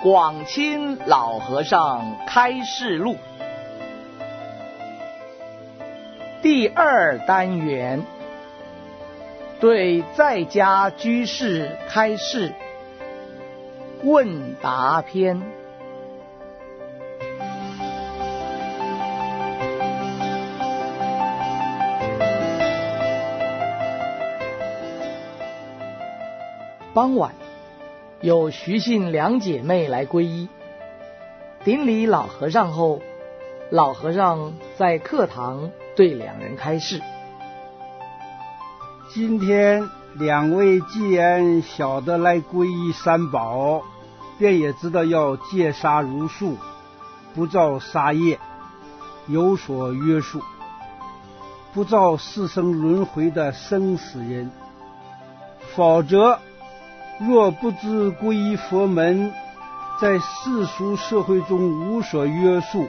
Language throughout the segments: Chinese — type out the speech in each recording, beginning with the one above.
广钦老和尚开示录第二单元，对在家居士开示问答篇。傍晚。有徐姓两姐妹来皈依，顶礼老和尚后，老和尚在课堂对两人开示：今天两位既然晓得来皈依三宝，便也知道要戒杀如数，不造杀业，有所约束，不造四生轮回的生死人，否则。若不知皈依佛门，在世俗社会中无所约束，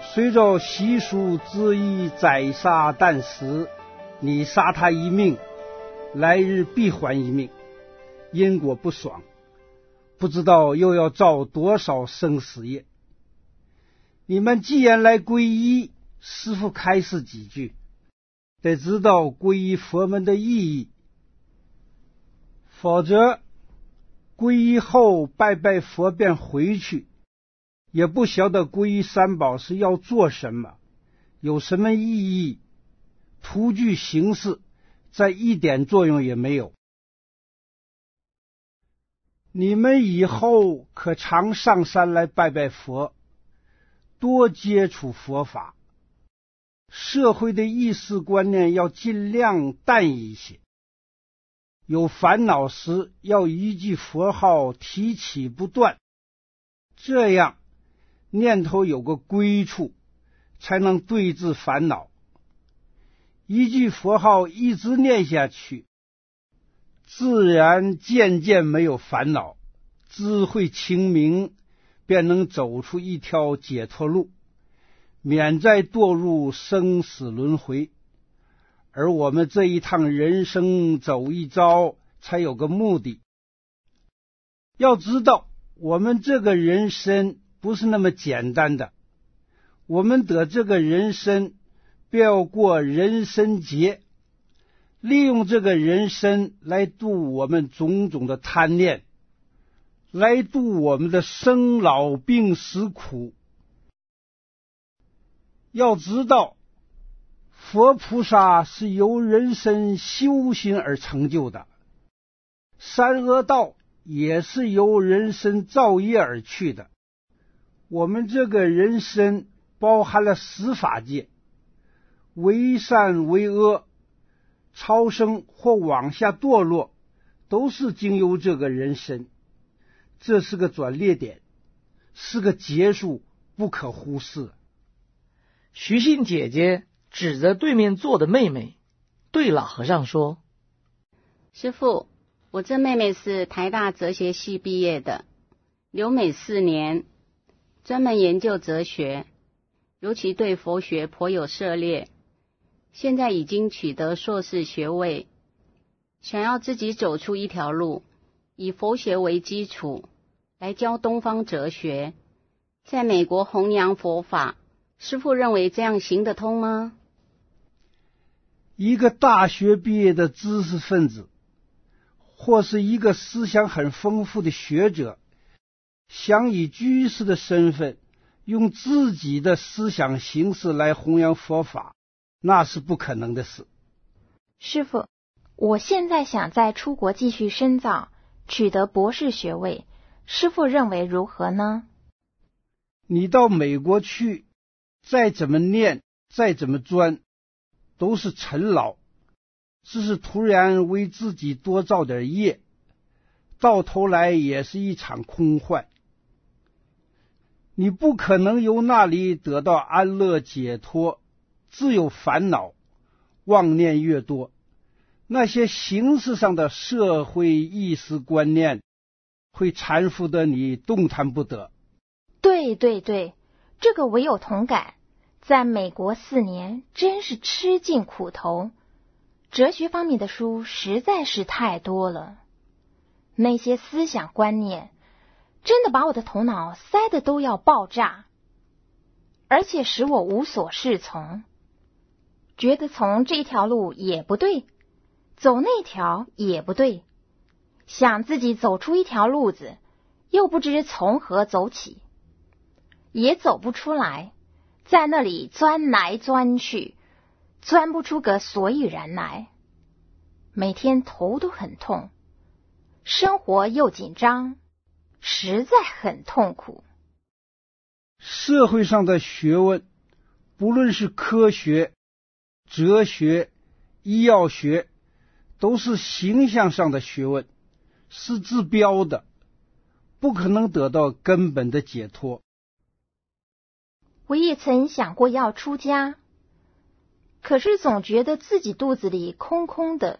随着习俗恣意宰杀诞死，你杀他一命，来日必还一命，因果不爽，不知道又要造多少生死业。你们既然来皈依，师父开示几句，得知道皈依佛门的意义。否则，皈依后拜拜佛便回去，也不晓得皈依三宝是要做什么，有什么意义，徒具形式，再一点作用也没有。你们以后可常上山来拜拜佛，多接触佛法，社会的意识观念要尽量淡一些。有烦恼时，要一句佛号提起不断，这样念头有个归处，才能对治烦恼。一句佛号一直念下去，自然渐渐没有烦恼，智慧清明，便能走出一条解脱路，免再堕入生死轮回。而我们这一趟人生走一遭，才有个目的。要知道，我们这个人生不是那么简单的。我们得这个人生，便要过人生劫，利用这个人生来度我们种种的贪念，来度我们的生老病死苦。要知道。佛菩萨是由人身修行而成就的，三恶道也是由人身造业而去的。我们这个人身包含了十法界，为善为恶，超生或往下堕落，都是经由这个人身。这是个转捩点，是个结束，不可忽视。徐信姐姐。指着对面坐的妹妹，对老和尚说：“师傅，我这妹妹是台大哲学系毕业的，留美四年，专门研究哲学，尤其对佛学颇有涉猎。现在已经取得硕士学位，想要自己走出一条路，以佛学为基础，来教东方哲学，在美国弘扬佛法。师傅认为这样行得通吗？”一个大学毕业的知识分子，或是一个思想很丰富的学者，想以居士的身份，用自己的思想形式来弘扬佛法，那是不可能的事。师傅，我现在想在出国继续深造，取得博士学位，师傅认为如何呢？你到美国去，再怎么念，再怎么钻。都是尘劳，只是突然为自己多造点业，到头来也是一场空幻。你不可能由那里得到安乐解脱，自有烦恼，妄念越多，那些形式上的社会意识观念会缠缚的你动弹不得。对对对，这个我有同感。在美国四年，真是吃尽苦头。哲学方面的书实在是太多了，那些思想观念真的把我的头脑塞得都要爆炸，而且使我无所适从，觉得从这条路也不对，走那条也不对，想自己走出一条路子，又不知从何走起，也走不出来，在那里钻来钻去，钻不出个所以然来，每天头都很痛，生活又紧张。实在很痛苦。社会上的学问，不论是科学、哲学、医药学，都是形象上的学问，是治标的，不可能得到根本的解脱。我也曾想过要出家，可是总觉得自己肚子里空空的，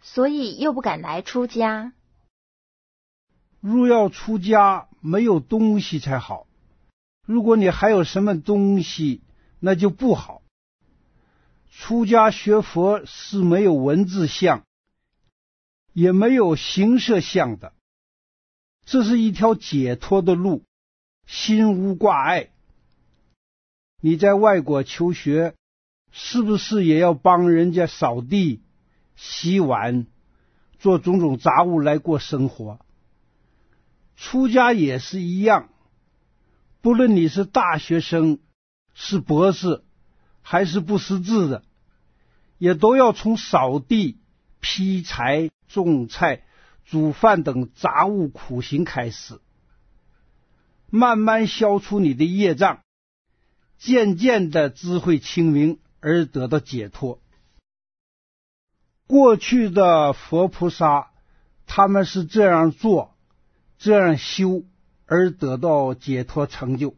所以又不敢来出家。若要出家，没有东西才好。如果你还有什么东西，那就不好。出家学佛是没有文字相，也没有形色相的。这是一条解脱的路，心无挂碍。你在外国求学，是不是也要帮人家扫地、洗碗、做种种杂物来过生活？出家也是一样，不论你是大学生、是博士，还是不识字的，也都要从扫地、劈柴、种菜、煮饭等杂物苦行开始，慢慢消除你的业障，渐渐的智慧清明而得到解脱。过去的佛菩萨，他们是这样做。这样修而得到解脱成就。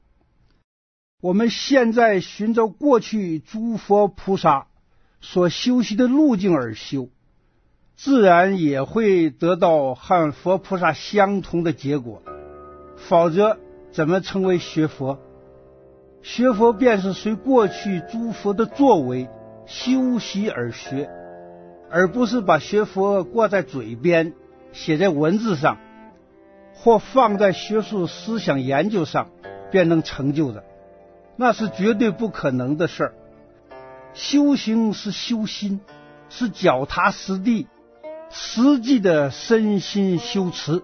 我们现在寻找过去诸佛菩萨所修习的路径而修，自然也会得到和佛菩萨相同的结果。否则，怎么称为学佛？学佛便是随过去诸佛的作为修习而学，而不是把学佛挂在嘴边，写在文字上。或放在学术思想研究上，便能成就的，那是绝对不可能的事儿。修行是修心，是脚踏实地，实际的身心修持。